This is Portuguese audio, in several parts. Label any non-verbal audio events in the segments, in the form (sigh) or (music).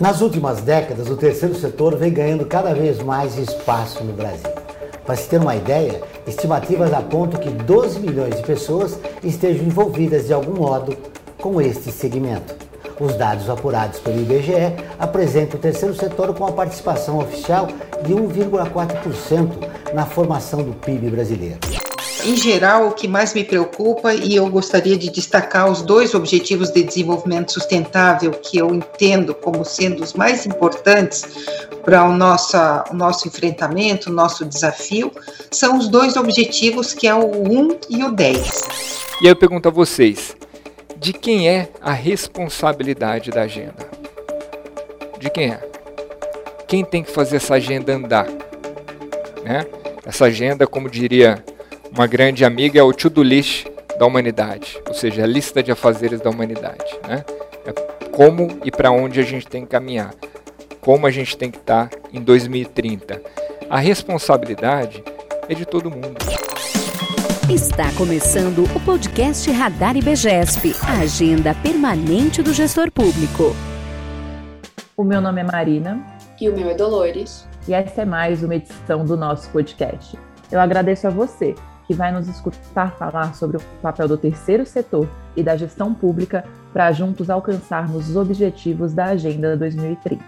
Nas últimas décadas, o terceiro setor vem ganhando cada vez mais espaço no Brasil. Para se ter uma ideia, estimativas apontam que 12 milhões de pessoas estejam envolvidas de algum modo com este segmento. Os dados apurados pelo IBGE apresentam o terceiro setor com a participação oficial de 1,4% na formação do PIB brasileiro. Em geral, o que mais me preocupa, e eu gostaria de destacar os dois objetivos de desenvolvimento sustentável que eu entendo como sendo os mais importantes para o nosso, o nosso enfrentamento, o nosso desafio, são os dois objetivos que é o 1 e o 10. E eu pergunto a vocês, de quem é a responsabilidade da agenda? De quem é? Quem tem que fazer essa agenda andar? Né? Essa agenda, como diria uma grande amiga, é o to-do list da humanidade, ou seja, a lista de afazeres da humanidade. Né? É como e para onde a gente tem que caminhar, como a gente tem que estar tá em 2030. A responsabilidade é de todo mundo. Está começando o podcast Radar IBGESP, a agenda permanente do gestor público. O meu nome é Marina. E o meu é Dolores. E essa é mais uma edição do nosso podcast. Eu agradeço a você que vai nos escutar falar sobre o papel do terceiro setor e da gestão pública para juntos alcançarmos os objetivos da Agenda 2030.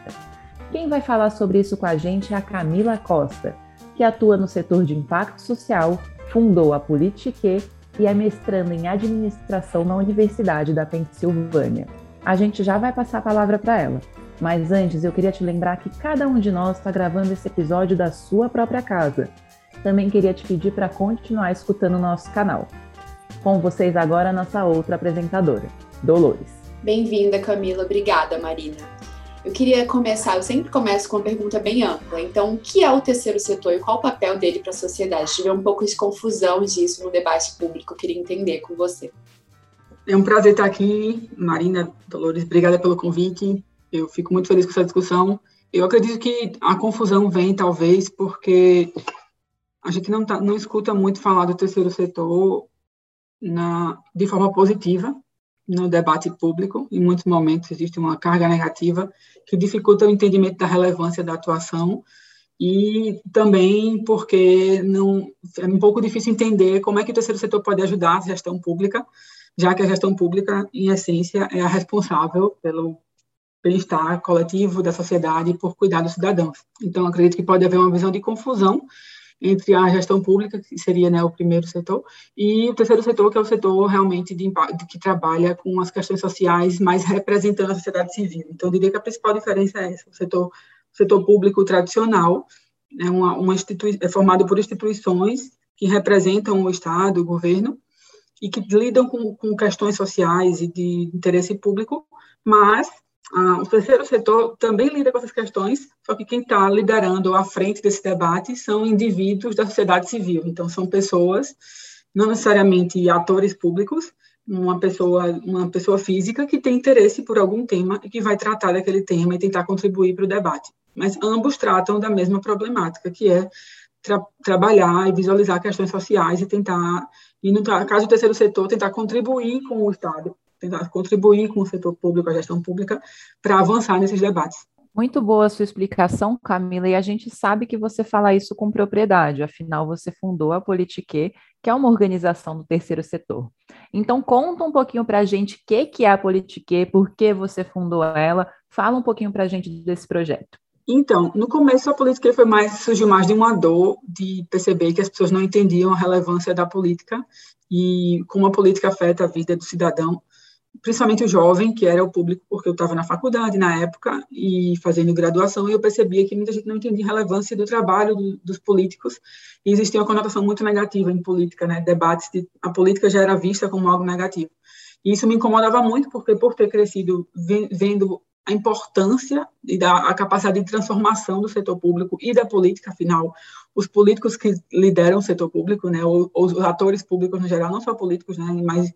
Quem vai falar sobre isso com a gente é a Camila Costa, que atua no setor de impacto social, fundou a Politique e é mestrando em administração na Universidade da Pensilvânia. A gente já vai passar a palavra para ela, mas antes eu queria te lembrar que cada um de nós está gravando esse episódio da sua própria casa também queria te pedir para continuar escutando o nosso canal. Com vocês agora, nossa outra apresentadora, Dolores. Bem-vinda, Camila. Obrigada, Marina. Eu queria começar, eu sempre começo com uma pergunta bem ampla. Então, o que é o terceiro setor e qual o papel dele para a sociedade? Tive um pouco de confusão disso no debate público, eu queria entender com você. É um prazer estar aqui, Marina, Dolores, obrigada pelo convite. Eu fico muito feliz com essa discussão. Eu acredito que a confusão vem, talvez, porque a gente não, tá, não escuta muito falar do terceiro setor na, de forma positiva no debate público. Em muitos momentos existe uma carga negativa que dificulta o entendimento da relevância da atuação e também porque não é um pouco difícil entender como é que o terceiro setor pode ajudar a gestão pública, já que a gestão pública, em essência, é a responsável pelo bem-estar coletivo da sociedade por cuidar dos cidadãos. Então, acredito que pode haver uma visão de confusão entre a gestão pública, que seria né, o primeiro setor, e o terceiro setor, que é o setor realmente de, de, que trabalha com as questões sociais, mais representando a sociedade civil. Então, eu diria que a principal diferença é essa: o setor, o setor público tradicional é, uma, uma é formado por instituições que representam o Estado, o governo, e que lidam com, com questões sociais e de interesse público, mas ah, o terceiro setor também lida com essas questões, só que quem está liderando à frente desse debate são indivíduos da sociedade civil. Então, são pessoas, não necessariamente atores públicos, uma pessoa, uma pessoa física que tem interesse por algum tema e que vai tratar daquele tema e tentar contribuir para o debate. Mas ambos tratam da mesma problemática, que é tra trabalhar e visualizar questões sociais e tentar, e no caso do terceiro setor, tentar contribuir com o Estado tentar contribuir com o setor público, a gestão pública, para avançar nesses debates. Muito boa a sua explicação, Camila, e a gente sabe que você fala isso com propriedade, afinal você fundou a Politique, que é uma organização do terceiro setor. Então conta um pouquinho para a gente o que, que é a Politique, por que você fundou ela, fala um pouquinho para a gente desse projeto. Então, no começo a política foi mais surgiu mais de uma dor de perceber que as pessoas não entendiam a relevância da política e como a política afeta a vida do cidadão principalmente o jovem, que era o público, porque eu estava na faculdade na época e fazendo graduação, e eu percebia que muita gente não entendia a relevância do trabalho do, dos políticos, e existia uma conotação muito negativa em política, né, debates de a política já era vista como algo negativo. E isso me incomodava muito, porque por ter crescido vendo a importância e da a capacidade de transformação do setor público e da política, afinal, os políticos que lideram o setor público, né, ou, os atores públicos no geral, não só políticos, né, mas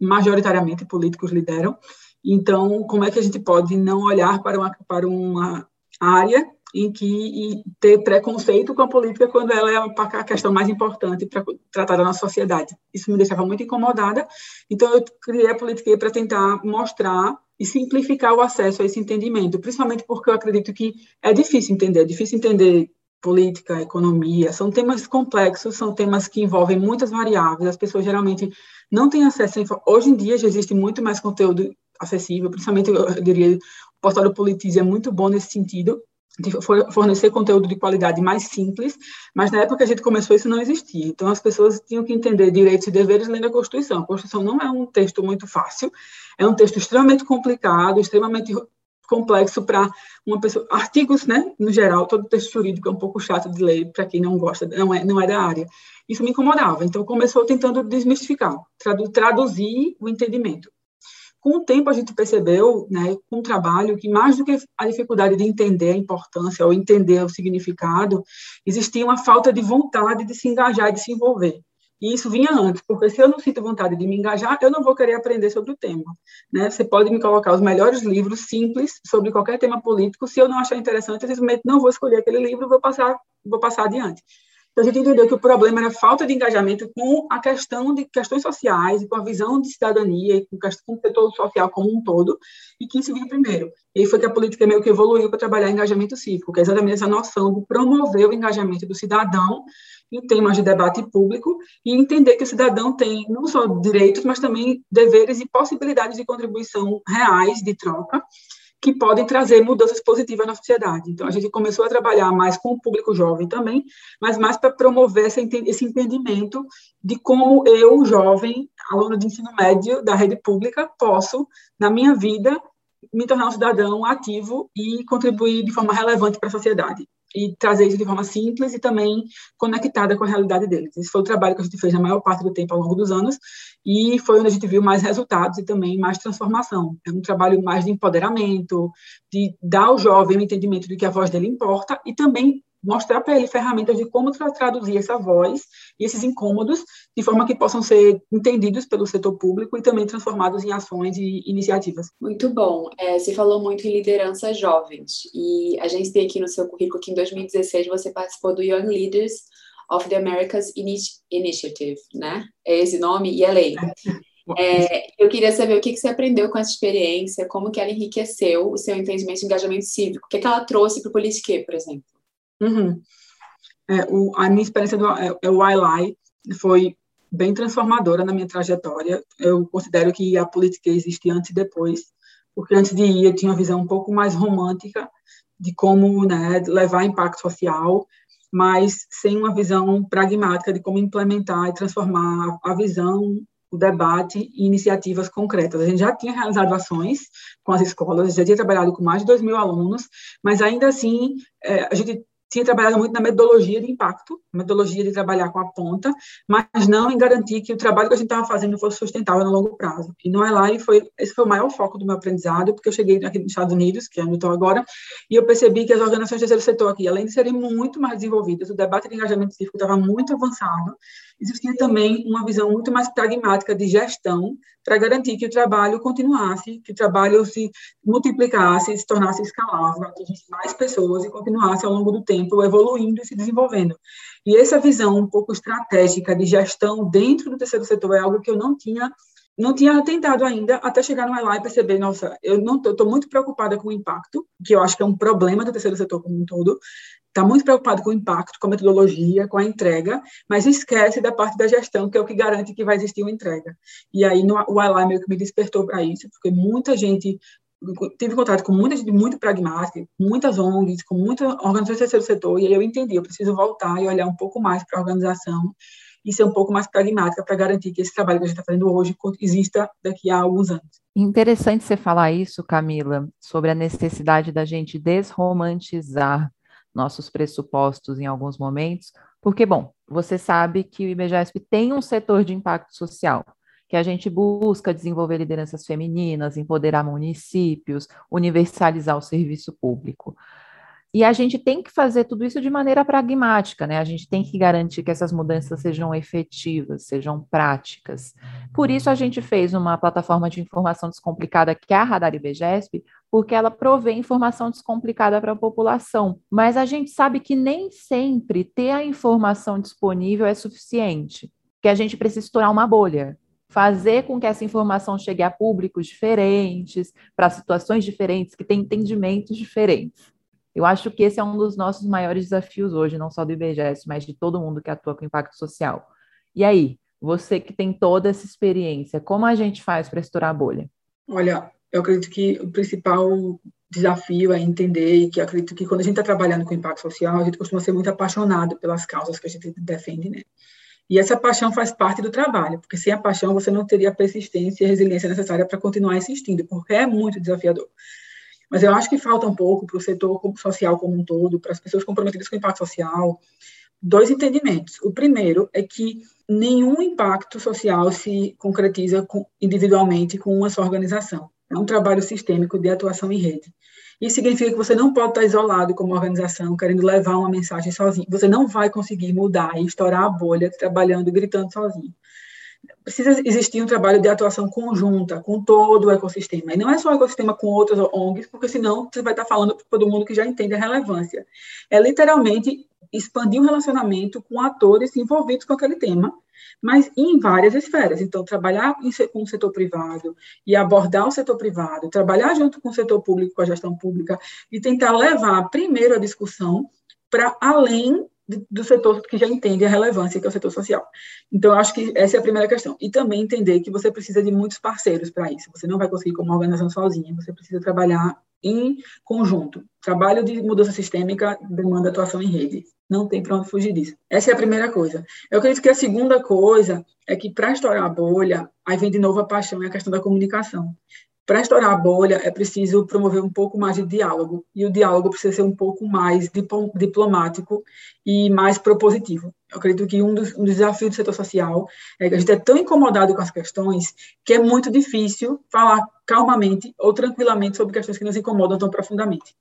majoritariamente políticos lideram. Então, como é que a gente pode não olhar para uma, para uma área em que ter preconceito com a política quando ela é a questão mais importante para tratar da nossa sociedade. Isso me deixava muito incomodada. Então eu criei a política para tentar mostrar e simplificar o acesso a esse entendimento, principalmente porque eu acredito que é difícil entender, é difícil entender política, economia, são temas complexos, são temas que envolvem muitas variáveis, as pessoas geralmente não têm acesso a. Hoje em dia já existe muito mais conteúdo acessível, principalmente, eu diria, o portal do Politize é muito bom nesse sentido, de fornecer conteúdo de qualidade mais simples, mas na época que a gente começou isso não existia. Então as pessoas tinham que entender direitos e deveres lendo a Constituição. A Constituição não é um texto muito fácil, é um texto extremamente complicado, extremamente complexo para uma pessoa. Artigos, né, no geral, todo texto jurídico é um pouco chato de ler para quem não gosta, não é, não é da área. Isso me incomodava. Então começou tentando desmistificar, traduzir o entendimento. Com o tempo, a gente percebeu, né, com o trabalho, que mais do que a dificuldade de entender a importância ou entender o significado, existia uma falta de vontade de se engajar e de se envolver. E isso vinha antes, porque se eu não sinto vontade de me engajar, eu não vou querer aprender sobre o tema. Né? Você pode me colocar os melhores livros simples sobre qualquer tema político, se eu não achar interessante, eu simplesmente não vou escolher aquele livro vou passar, vou passar adiante. Então, a gente entendeu que o problema era falta de engajamento com a questão de questões sociais, com a visão de cidadania, com, com o setor social como um todo, e que isso vinha primeiro. E foi que a política meio que evoluiu para trabalhar engajamento cívico, que é exatamente essa noção de promover o engajamento do cidadão em temas de debate público e entender que o cidadão tem não só direitos, mas também deveres e possibilidades de contribuição reais, de troca, que podem trazer mudanças positivas na sociedade. Então, a gente começou a trabalhar mais com o público jovem também, mas mais para promover esse entendimento de como eu, jovem, aluno de ensino médio da rede pública, posso, na minha vida, me tornar um cidadão ativo e contribuir de forma relevante para a sociedade e trazer isso de forma simples e também conectada com a realidade deles. Esse foi o trabalho que a gente fez a maior parte do tempo ao longo dos anos e foi onde a gente viu mais resultados e também mais transformação. É um trabalho mais de empoderamento, de dar ao jovem o entendimento de que a voz dele importa e também mostrar para ele ferramentas de como traduzir essa voz e esses incômodos de forma que possam ser entendidos pelo setor público e também transformados em ações e iniciativas. Muito bom. É, você falou muito em liderança jovens e a gente tem aqui no seu currículo que em 2016 você participou do Young Leaders of the Americas Initiative, né? É esse nome e é lei. É, eu queria saber o que, que você aprendeu com essa experiência, como que ela enriqueceu o seu entendimento de engajamento cívico, o que, que ela trouxe para o Politique, por exemplo. Uhum. É, o, a minha experiência do é, é, o ILI foi bem transformadora na minha trajetória. Eu considero que a política existe antes e depois, porque antes de ir eu tinha uma visão um pouco mais romântica de como né, levar impacto social, mas sem uma visão pragmática de como implementar e transformar a visão, o debate e iniciativas concretas. A gente já tinha realizado ações com as escolas, já tinha trabalhado com mais de 2 mil alunos, mas ainda assim é, a gente tinha trabalhado muito na metodologia de impacto, metodologia de trabalhar com a ponta, mas não em garantir que o trabalho que a gente estava fazendo fosse sustentável no longo prazo. E no Eli foi esse foi o maior foco do meu aprendizado, porque eu cheguei aqui nos Estados Unidos, que é onde estou agora, e eu percebi que as organizações do terceiro setor aqui, além de serem muito mais desenvolvidas, o debate de engajamento científico estava muito avançado, existia também uma visão muito mais pragmática de gestão para garantir que o trabalho continuasse, que o trabalho se multiplicasse, se tornasse escalável, atingisse mais pessoas e continuasse ao longo do tempo evoluindo e se desenvolvendo. E essa visão um pouco estratégica de gestão dentro do terceiro setor é algo que eu não tinha não tinha tentado ainda até chegar no lá e perceber, nossa, eu não estou muito preocupada com o impacto, que eu acho que é um problema do terceiro setor como um todo, está muito preocupado com o impacto, com a metodologia, com a entrega, mas esquece da parte da gestão, que é o que garante que vai existir uma entrega. E aí no, o Ally meio que me despertou para isso, porque muita gente tive contato com muita gente muito pragmática, muitas ONGs, com muitas organizações do terceiro setor, e aí eu entendi, eu preciso voltar e olhar um pouco mais para a organização e ser um pouco mais pragmática para garantir que esse trabalho que a gente está fazendo hoje exista daqui a alguns anos. Interessante você falar isso, Camila, sobre a necessidade da gente desromantizar nossos pressupostos em alguns momentos, porque, bom, você sabe que o IBGESP tem um setor de impacto social, que a gente busca desenvolver lideranças femininas, empoderar municípios, universalizar o serviço público. E a gente tem que fazer tudo isso de maneira pragmática, né? A gente tem que garantir que essas mudanças sejam efetivas, sejam práticas. Por isso a gente fez uma plataforma de informação descomplicada que é a Radar IBGESP, porque ela provê informação descomplicada para a população. Mas a gente sabe que nem sempre ter a informação disponível é suficiente, que a gente precisa estourar uma bolha. fazer com que essa informação chegue a públicos diferentes, para situações diferentes, que têm entendimentos diferentes. Eu acho que esse é um dos nossos maiores desafios hoje, não só do IBGS, mas de todo mundo que atua com impacto social. E aí, você que tem toda essa experiência, como a gente faz para estourar a bolha? Olha, eu acredito que o principal desafio é entender e que acredito que quando a gente está trabalhando com impacto social, a gente costuma ser muito apaixonado pelas causas que a gente defende, né? E essa paixão faz parte do trabalho, porque sem a paixão você não teria a persistência e a resiliência necessária para continuar insistindo, porque é muito desafiador. Mas eu acho que falta um pouco para o setor social como um todo, para as pessoas comprometidas com impacto social, dois entendimentos. O primeiro é que nenhum impacto social se concretiza individualmente com uma só organização. É um trabalho sistêmico de atuação em rede. Isso significa que você não pode estar isolado como organização, querendo levar uma mensagem sozinho. Você não vai conseguir mudar e estourar a bolha trabalhando, gritando sozinho. Precisa existir um trabalho de atuação conjunta com todo o ecossistema. E não é só o ecossistema com outras ONGs, porque senão você vai estar falando para todo mundo que já entende a relevância. É literalmente expandir o relacionamento com atores envolvidos com aquele tema mas em várias esferas. Então, trabalhar com o setor privado e abordar o setor privado, trabalhar junto com o setor público, com a gestão pública, e tentar levar primeiro a discussão para além do setor que já entende a relevância, que é o setor social. Então, acho que essa é a primeira questão. E também entender que você precisa de muitos parceiros para isso. Você não vai conseguir como organização sozinha, você precisa trabalhar em conjunto. Trabalho de mudança sistêmica demanda atuação em rede. Não tem para onde fugir disso. Essa é a primeira coisa. Eu acredito que a segunda coisa é que para estourar a bolha, aí vem de novo a paixão e a questão da comunicação. Para estourar a bolha, é preciso promover um pouco mais de diálogo, e o diálogo precisa ser um pouco mais diplomático e mais propositivo. Eu acredito que um dos, um dos desafios do setor social é que a gente é tão incomodado com as questões que é muito difícil falar calmamente ou tranquilamente sobre questões que nos incomodam tão profundamente.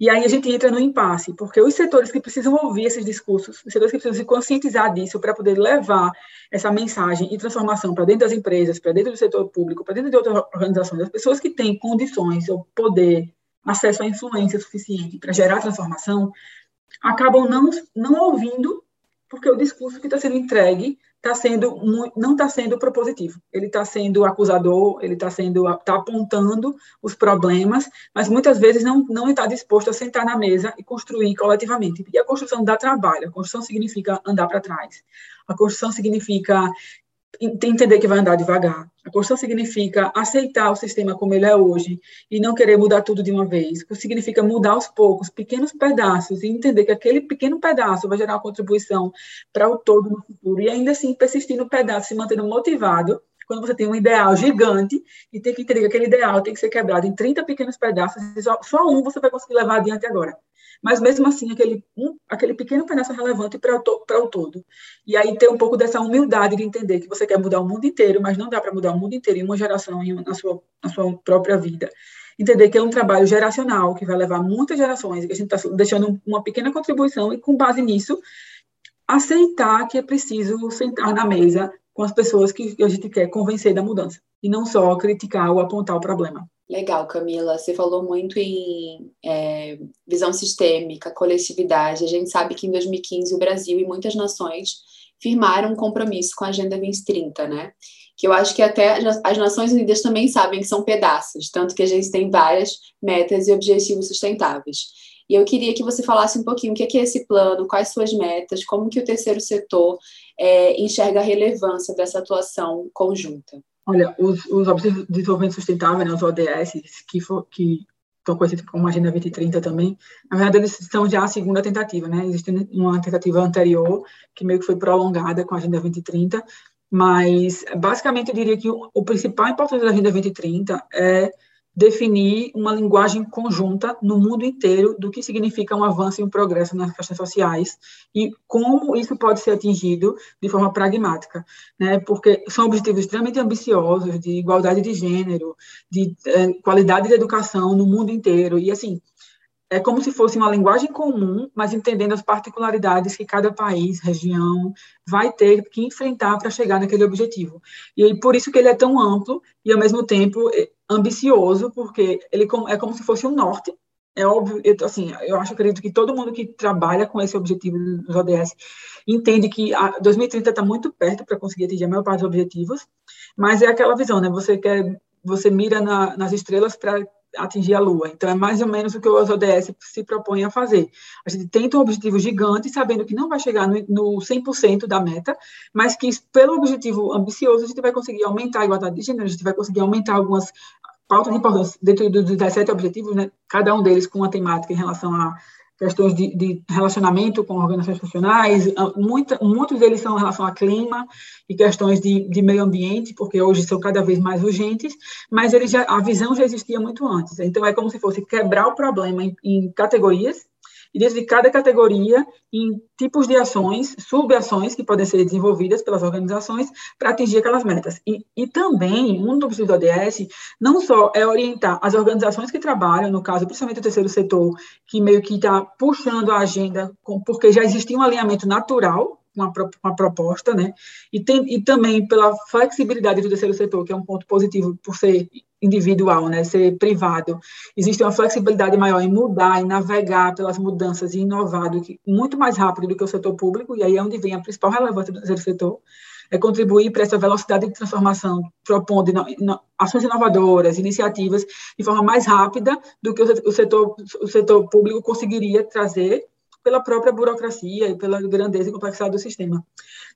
E aí a gente entra no impasse, porque os setores que precisam ouvir esses discursos, os setores que precisam se conscientizar disso para poder levar essa mensagem e transformação para dentro das empresas, para dentro do setor público, para dentro de outras organizações, as pessoas que têm condições ou poder, acesso à influência suficiente para gerar transformação, acabam não, não ouvindo, porque o discurso que está sendo entregue tá sendo não está sendo propositivo. Ele está sendo acusador, ele está sendo tá apontando os problemas, mas muitas vezes não não está disposto a sentar na mesa e construir coletivamente. E a construção dá trabalho. A construção significa andar para trás. A construção significa entender que vai andar devagar. A construção significa aceitar o sistema como ele é hoje e não querer mudar tudo de uma vez. Significa mudar aos poucos, pequenos pedaços, e entender que aquele pequeno pedaço vai gerar uma contribuição para o todo no futuro. E ainda assim persistir no pedaço, se mantendo motivado quando você tem um ideal gigante e tem que entender que aquele ideal tem que ser quebrado em 30 pequenos pedaços, e só, só um você vai conseguir levar adiante agora mas mesmo assim aquele, um, aquele pequeno pedaço é relevante para o todo. E aí ter um pouco dessa humildade de entender que você quer mudar o mundo inteiro, mas não dá para mudar o mundo inteiro em uma geração, em na, sua, na sua própria vida. Entender que é um trabalho geracional, que vai levar muitas gerações, que a gente está deixando uma pequena contribuição, e com base nisso, aceitar que é preciso sentar na mesa com as pessoas que a gente quer convencer da mudança, e não só criticar ou apontar o problema. Legal, Camila. Você falou muito em é, visão sistêmica, coletividade. A gente sabe que em 2015 o Brasil e muitas nações firmaram um compromisso com a Agenda 2030, né? Que eu acho que até as Nações Unidas também sabem que são pedaços, tanto que a gente tem várias metas e objetivos sustentáveis. E eu queria que você falasse um pouquinho o que é esse plano, quais suas metas, como que o terceiro setor é, enxerga a relevância dessa atuação conjunta. Olha, os, os Objetivos de Desenvolvimento Sustentável, né, os ODS, que, for, que estão conhecidos como Agenda 2030 também, na verdade, eles são já a segunda tentativa, né? Existe uma tentativa anterior, que meio que foi prolongada com a Agenda 2030, mas, basicamente, eu diria que o, o principal importante da Agenda 2030 é definir uma linguagem conjunta no mundo inteiro do que significa um avanço e um progresso nas questões sociais e como isso pode ser atingido de forma pragmática, né? Porque são objetivos extremamente ambiciosos de igualdade de gênero, de é, qualidade de educação no mundo inteiro e assim é como se fosse uma linguagem comum, mas entendendo as particularidades que cada país, região, vai ter que enfrentar para chegar naquele objetivo. E por isso que ele é tão amplo e, ao mesmo tempo, é ambicioso, porque ele é como se fosse um norte, é óbvio, eu, assim, eu acho, acredito que todo mundo que trabalha com esse objetivo dos ODS entende que a 2030 está muito perto para conseguir atingir a maior parte dos objetivos, mas é aquela visão, né? Você quer, você mira na, nas estrelas para atingir a Lua. Então, é mais ou menos o que os ODS se propõem a fazer. A gente tenta um objetivo gigante, sabendo que não vai chegar no, no 100% da meta, mas que, pelo objetivo ambicioso, a gente vai conseguir aumentar a igualdade de gênero, a gente vai conseguir aumentar algumas pautas importantes dentro dos 17 objetivos, né, cada um deles com uma temática em relação a questões de, de relacionamento com organizações funcionais, ah, muita, muitos deles são em relação a clima e questões de, de meio ambiente, porque hoje são cada vez mais urgentes, mas ele já, a visão já existia muito antes. Então, é como se fosse quebrar o problema em, em categorias e dentro de cada categoria em tipos de ações, subações que podem ser desenvolvidas pelas organizações para atingir aquelas metas. E, e também, um dos objetivos do ODS não só é orientar as organizações que trabalham, no caso, principalmente o terceiro setor, que meio que está puxando a agenda, com, porque já existia um alinhamento natural uma, uma proposta, né? E, tem, e também pela flexibilidade do terceiro setor, que é um ponto positivo por ser individual, né? Ser privado. Existe uma flexibilidade maior em mudar, em navegar pelas mudanças e inovar do que, muito mais rápido do que o setor público, e aí é onde vem a principal relevância do setor, é contribuir para essa velocidade de transformação, propondo ino, ino, ações inovadoras, iniciativas, de forma mais rápida do que o setor, o setor público conseguiria trazer pela própria burocracia e pela grandeza e complexidade do sistema.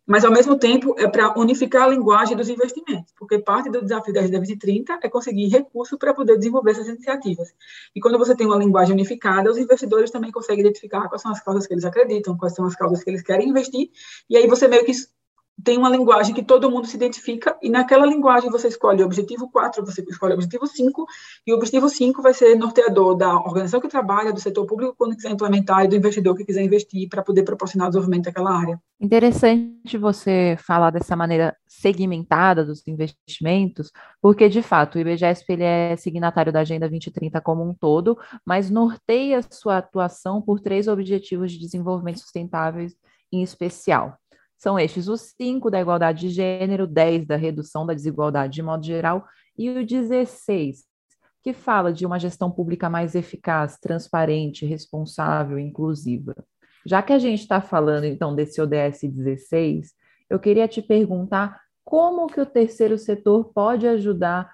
Mas, ao mesmo tempo, é para unificar a linguagem dos investimentos, porque parte do desafio da Agenda 2030 é conseguir recursos para poder desenvolver essas iniciativas. E quando você tem uma linguagem unificada, os investidores também conseguem identificar quais são as causas que eles acreditam, quais são as causas que eles querem investir, e aí você meio que tem uma linguagem que todo mundo se identifica, e naquela linguagem você escolhe o objetivo 4, você escolhe o objetivo 5, e o objetivo 5 vai ser norteador da organização que trabalha, do setor público quando quiser implementar, e do investidor que quiser investir para poder proporcionar o desenvolvimento daquela área. Interessante você falar dessa maneira segmentada dos investimentos, porque, de fato, o IBGESP ele é signatário da Agenda 2030 como um todo, mas norteia sua atuação por três objetivos de desenvolvimento sustentáveis em especial. São estes os 5 da igualdade de gênero, 10 da redução da desigualdade de modo geral e o 16, que fala de uma gestão pública mais eficaz, transparente, responsável inclusiva. Já que a gente está falando, então, desse ODS 16, eu queria te perguntar como que o terceiro setor pode ajudar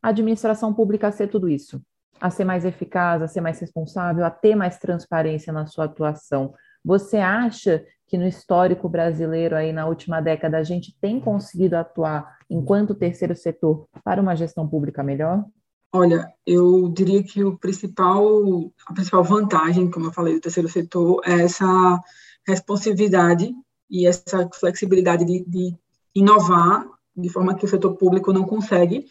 a administração pública a ser tudo isso? A ser mais eficaz, a ser mais responsável, a ter mais transparência na sua atuação. Você acha que no histórico brasileiro aí na última década a gente tem conseguido atuar enquanto terceiro setor para uma gestão pública melhor? Olha, eu diria que o principal, a principal vantagem, como eu falei, do terceiro setor é essa responsividade e essa flexibilidade de, de inovar de forma que o setor público não consegue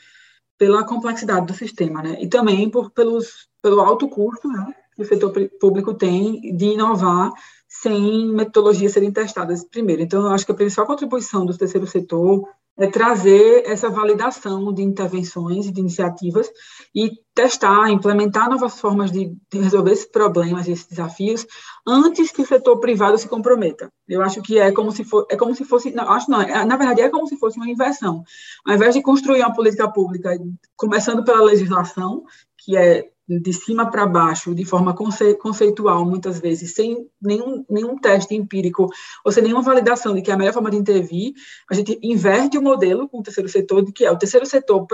pela complexidade do sistema, né? E também por pelos pelo alto custo, né, que o setor público tem de inovar sem metodologias serem testadas primeiro. Então, eu acho que a principal contribuição do terceiro setor é trazer essa validação de intervenções e de iniciativas e testar, implementar novas formas de, de resolver esses problemas, esses desafios, antes que o setor privado se comprometa. Eu acho que é como se for, é como se fosse, não, acho não, é, na verdade é como se fosse uma inversão. Ao invés de construir uma política pública, começando pela legislação, que é de cima para baixo, de forma conce conceitual, muitas vezes, sem nenhum, nenhum teste empírico, ou sem nenhuma validação de que é a melhor forma de intervir, a gente inverte o modelo com o terceiro setor, de que é o terceiro setor,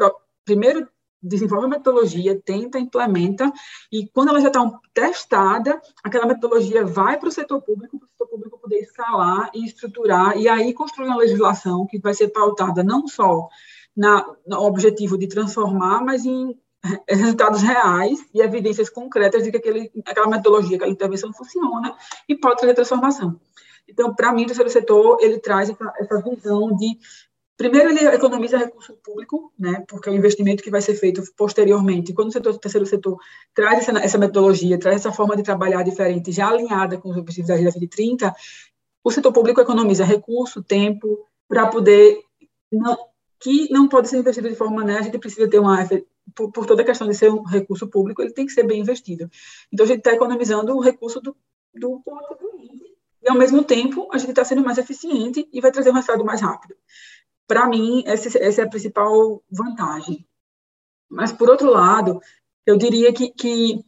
primeiro desenvolve a metodologia, tenta, implementa, e quando ela já está testada, aquela metodologia vai para o setor público, para o setor público poder escalar e estruturar, e aí construir uma legislação que vai ser pautada não só na, no objetivo de transformar, mas em resultados reais e evidências concretas de que aquele, aquela metodologia, aquela intervenção funciona e pode trazer transformação. Então, para mim, o terceiro setor, ele traz essa, essa visão de Primeiro, ele economiza recurso público, né, porque é um investimento que vai ser feito posteriormente. Quando o, setor, o terceiro setor traz essa, essa, metodologia, traz essa forma de trabalhar diferente, já alinhada com os objetivos da Agenda 2030, o setor público economiza recurso, tempo, para poder. Não, que não pode ser investido de forma, né, a gente precisa ter uma por, por, toda a questão de ser um recurso público, ele tem que ser bem investido. Então, a gente está economizando o recurso do, do contribuinte. E, ao mesmo tempo, a gente está sendo mais eficiente e vai trazer um resultado mais rápido. Para mim, essa, essa, é a principal vantagem. Mas, por outro lado, eu diria que, que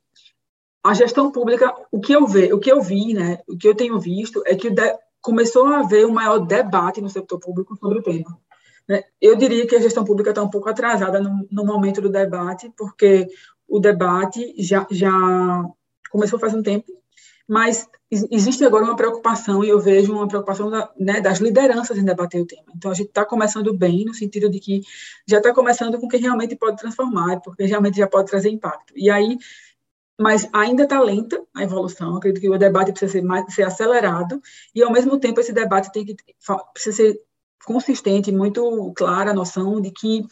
a gestão pública, o que eu ve, o que eu vi, né, o que eu tenho visto é que de, começou a haver um maior debate no setor público sobre o tema. Né? Eu diria que a gestão pública está um pouco atrasada no, no, momento do debate, porque o debate já, já começou faz um tempo, mas existe agora uma preocupação, e eu vejo uma preocupação da, né, das lideranças em debater o tema. Então, a gente está começando bem, no sentido de que já está começando com quem realmente pode transformar, porque realmente já pode trazer impacto. E aí, mas ainda está lenta a evolução. Acredito que o debate precisa ser, mais, ser acelerado e, ao mesmo tempo, esse debate tem que precisa ser consistente, muito clara a noção de que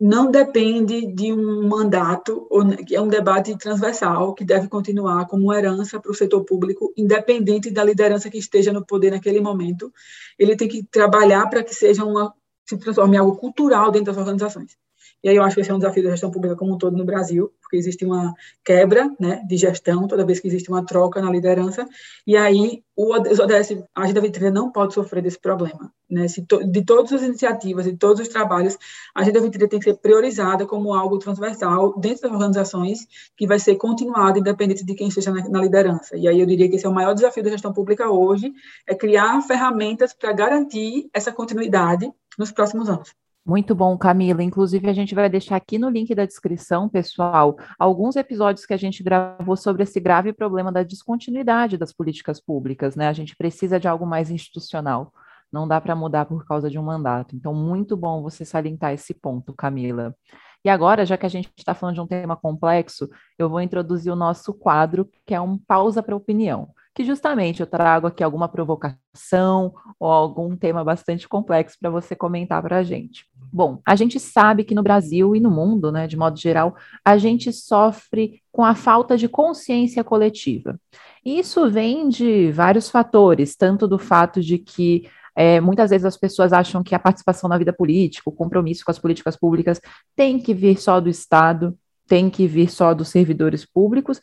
não depende de um mandato, que é um debate transversal que deve continuar como herança para o setor público, independente da liderança que esteja no poder naquele momento. Ele tem que trabalhar para que seja uma se transforme em algo cultural dentro das organizações. E aí eu acho que esse é um desafio da gestão pública como um todo no Brasil, porque existe uma quebra né, de gestão toda vez que existe uma troca na liderança, e aí o, ODS, a Agenda 2030 não pode sofrer desse problema. Né? To, de todas as iniciativas, de todos os trabalhos, a Agenda 2030 tem que ser priorizada como algo transversal dentro das organizações, que vai ser continuado independente de quem esteja na, na liderança. E aí eu diria que esse é o maior desafio da gestão pública hoje, é criar ferramentas para garantir essa continuidade nos próximos anos. Muito bom, Camila. Inclusive, a gente vai deixar aqui no link da descrição, pessoal, alguns episódios que a gente gravou sobre esse grave problema da descontinuidade das políticas públicas, né? A gente precisa de algo mais institucional. Não dá para mudar por causa de um mandato. Então, muito bom você salientar esse ponto, Camila. E agora, já que a gente está falando de um tema complexo, eu vou introduzir o nosso quadro, que é um pausa para opinião que justamente eu trago aqui alguma provocação ou algum tema bastante complexo para você comentar para a gente. Bom, a gente sabe que no Brasil e no mundo, né, de modo geral, a gente sofre com a falta de consciência coletiva. Isso vem de vários fatores, tanto do fato de que é, muitas vezes as pessoas acham que a participação na vida política, o compromisso com as políticas públicas, tem que vir só do Estado, tem que vir só dos servidores públicos,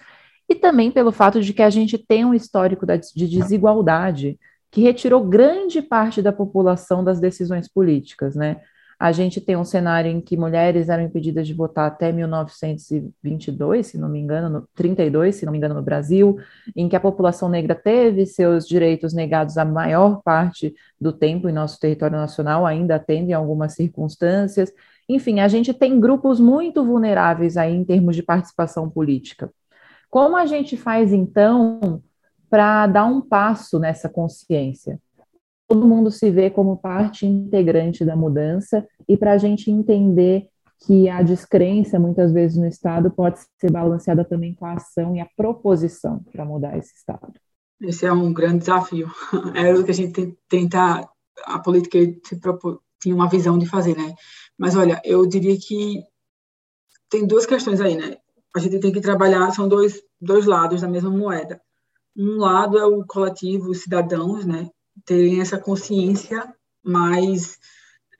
e também pelo fato de que a gente tem um histórico de desigualdade que retirou grande parte da população das decisões políticas, né? A gente tem um cenário em que mulheres eram impedidas de votar até 1922, se não me engano, no, 32, se não me engano, no Brasil, em que a população negra teve seus direitos negados a maior parte do tempo em nosso território nacional, ainda tendo em algumas circunstâncias. Enfim, a gente tem grupos muito vulneráveis aí em termos de participação política. Como a gente faz então para dar um passo nessa consciência? todo mundo se vê como parte integrante da mudança e para a gente entender que a descrença, muitas vezes, no Estado pode ser balanceada também com a ação e a proposição para mudar esse Estado. Esse é um grande desafio. É o que a gente tenta, a política tinha uma visão de fazer, né? Mas, olha, eu diria que tem duas questões aí, né? A gente tem que trabalhar, são dois, dois lados da mesma moeda. Um lado é o coletivo, os cidadãos, né? terem essa consciência mais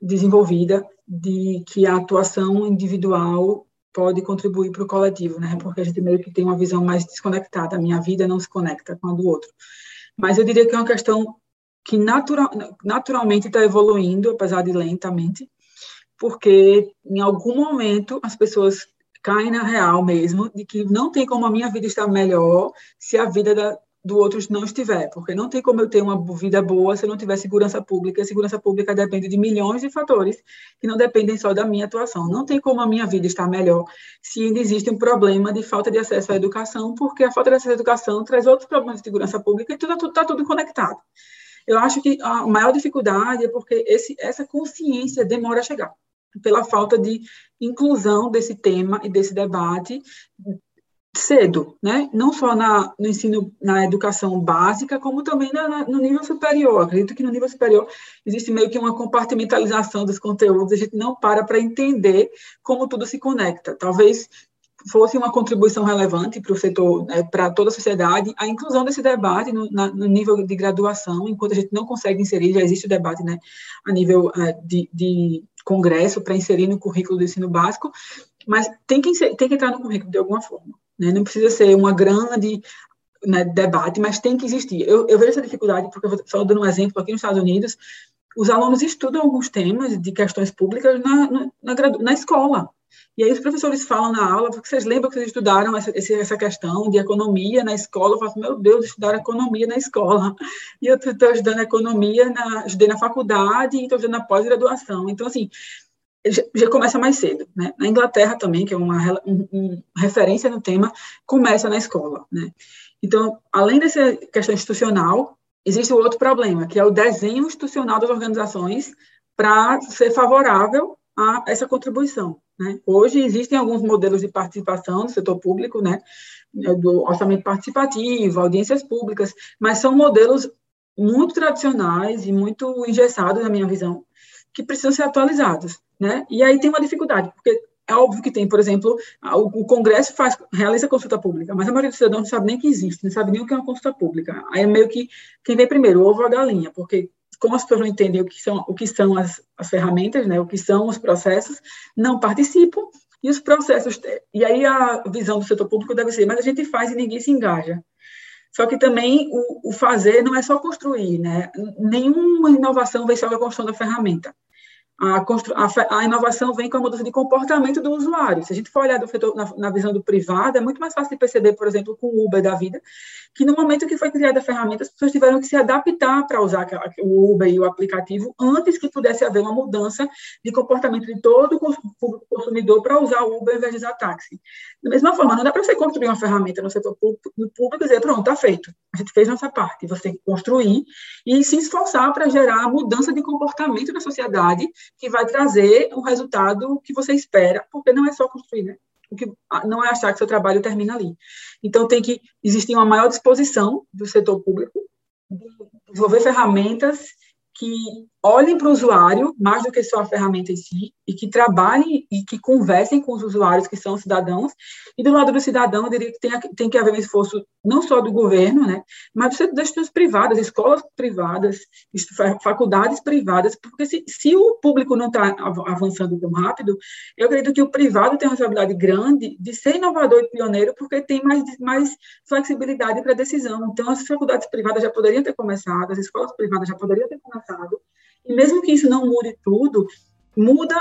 desenvolvida de que a atuação individual pode contribuir para o coletivo, né? Porque a gente meio que tem uma visão mais desconectada. A minha vida não se conecta com a do outro. Mas eu diria que é uma questão que natural, naturalmente está evoluindo, apesar de lentamente, porque em algum momento as pessoas caem na real mesmo de que não tem como a minha vida estar melhor se a vida da, do outro não estiver, porque não tem como eu ter uma vida boa se eu não tiver segurança pública. A segurança pública depende de milhões de fatores que não dependem só da minha atuação. Não tem como a minha vida estar melhor se ainda existe um problema de falta de acesso à educação, porque a falta de acesso à educação traz outros problemas de segurança pública e tudo está tudo conectado. Eu acho que a maior dificuldade é porque esse, essa consciência demora a chegar pela falta de inclusão desse tema e desse debate cedo, né? Não só na, no ensino, na educação básica, como também na, na, no nível superior. Acredito que no nível superior existe meio que uma compartimentalização dos conteúdos, a gente não para para entender como tudo se conecta. Talvez fosse uma contribuição relevante para o setor, né, para toda a sociedade, a inclusão desse debate no, na, no, nível de graduação, enquanto a gente não consegue inserir, já existe o debate né, a nível é, de, de congresso para inserir no currículo do ensino básico, mas tem que, tem que entrar no currículo de alguma forma. Né? Não precisa ser uma grande né, debate, mas tem que existir. Eu, eu vejo essa dificuldade, porque, só dando um exemplo, aqui nos Estados Unidos, os alunos estudam alguns temas de questões públicas na, na, na, na escola. E aí os professores falam na aula, vocês lembram que vocês estudaram essa, essa questão de economia na escola, eu falo, meu Deus, estudar economia na escola. (laughs) E eu estou estudando economia, na, estudei na faculdade e estou estudando na pós-graduação. Então, assim, já, já, começa mais cedo. Né? Na Inglaterra também, que é uma, um, um, referência no tema, começa na escola. Né? Então, além dessa questão institucional, existe o outro problema, que é o desenho institucional das organizações para ser favorável a essa contribuição. Né? Hoje existem alguns modelos de participação do setor público, né? do orçamento participativo, audiências públicas, mas são modelos muito tradicionais e muito engessados, na minha visão, que precisam ser atualizados. Né? E aí tem uma dificuldade, porque é óbvio que tem, por exemplo, o, Congresso faz, realiza consulta pública, mas a maioria dos cidadãos não sabe nem que existe, não sabe nem o que é uma consulta pública. Aí é meio que quem vem primeiro, ovo ou a galinha, porque como as pessoas não entendem o que são, o que são as, as ferramentas, né, o que são os processos, não participam, e os processos, e aí a visão do setor público deve ser, mas a gente faz e ninguém se engaja. Só que também o, o fazer não é só construir, né? Nenhuma inovação vem só da construção da ferramenta a, a, a, inovação vem com a mudança de comportamento do usuário. Se a gente for olhar do na, na, visão do privado, é muito mais fácil de perceber, por exemplo, com o Uber da vida, que no momento que foi criada a ferramenta, as pessoas tiveram que se adaptar para usar o Uber e o aplicativo antes que pudesse haver uma mudança de comportamento de todo o consumidor para usar o Uber em vez de usar táxi. Da mesma forma, não dá para você construir uma ferramenta no setor público, no público e dizer, pronto, está feito. A gente fez nossa parte. Você tem que construir e se esforçar para gerar a mudança de comportamento da sociedade que vai trazer o resultado que você espera, porque não é só construir, né? O que não é achar que seu trabalho termina ali. Então tem que existir uma maior disposição do setor público de desenvolver ferramentas que olhem para o usuário mais do que só a ferramenta em si e que trabalhem e que conversem com os usuários que são cidadãos. E do lado do cidadão eu diria que tem, tem que haver um esforço não só do governo né mas das instituições privadas escolas privadas faculdades privadas porque se, se o público não está avançando tão rápido eu acredito que o privado tem uma responsabilidade grande de ser inovador e pioneiro porque tem mais mais flexibilidade para decisão. Então as faculdades privadas já poderiam ter começado as escolas privadas já poderiam ter começado mesmo que isso não mude tudo, muda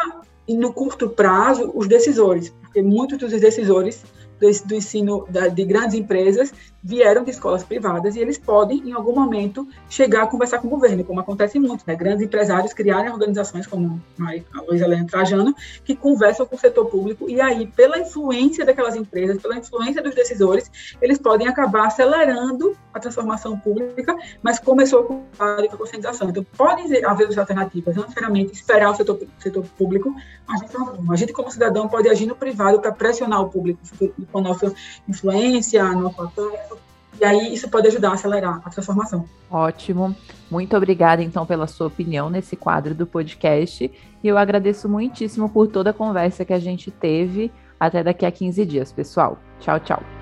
no curto prazo os decisores, porque muitos dos decisores do, do ensino da, de grandes empresas vieram de escolas privadas e eles podem, em algum momento, chegar a conversar com o governo, como acontece muito, né? Grandes empresários criarem organizações como a Luiz Helena Trajano, que conversam com o setor público e aí, pela influência daquelas empresas, pela influência dos decisores, eles podem acabar acelerando a transformação pública, mas começou com a conscientização. Então, podem haver alternativas, não necessariamente esperar o setor, setor público, a gente, a gente, como cidadão, pode agir no privado para pressionar o público com a nossa influência, nosso acesso, e aí isso pode ajudar a acelerar a transformação. Ótimo. Muito obrigada, então, pela sua opinião nesse quadro do podcast. E eu agradeço muitíssimo por toda a conversa que a gente teve. Até daqui a 15 dias, pessoal. Tchau, tchau.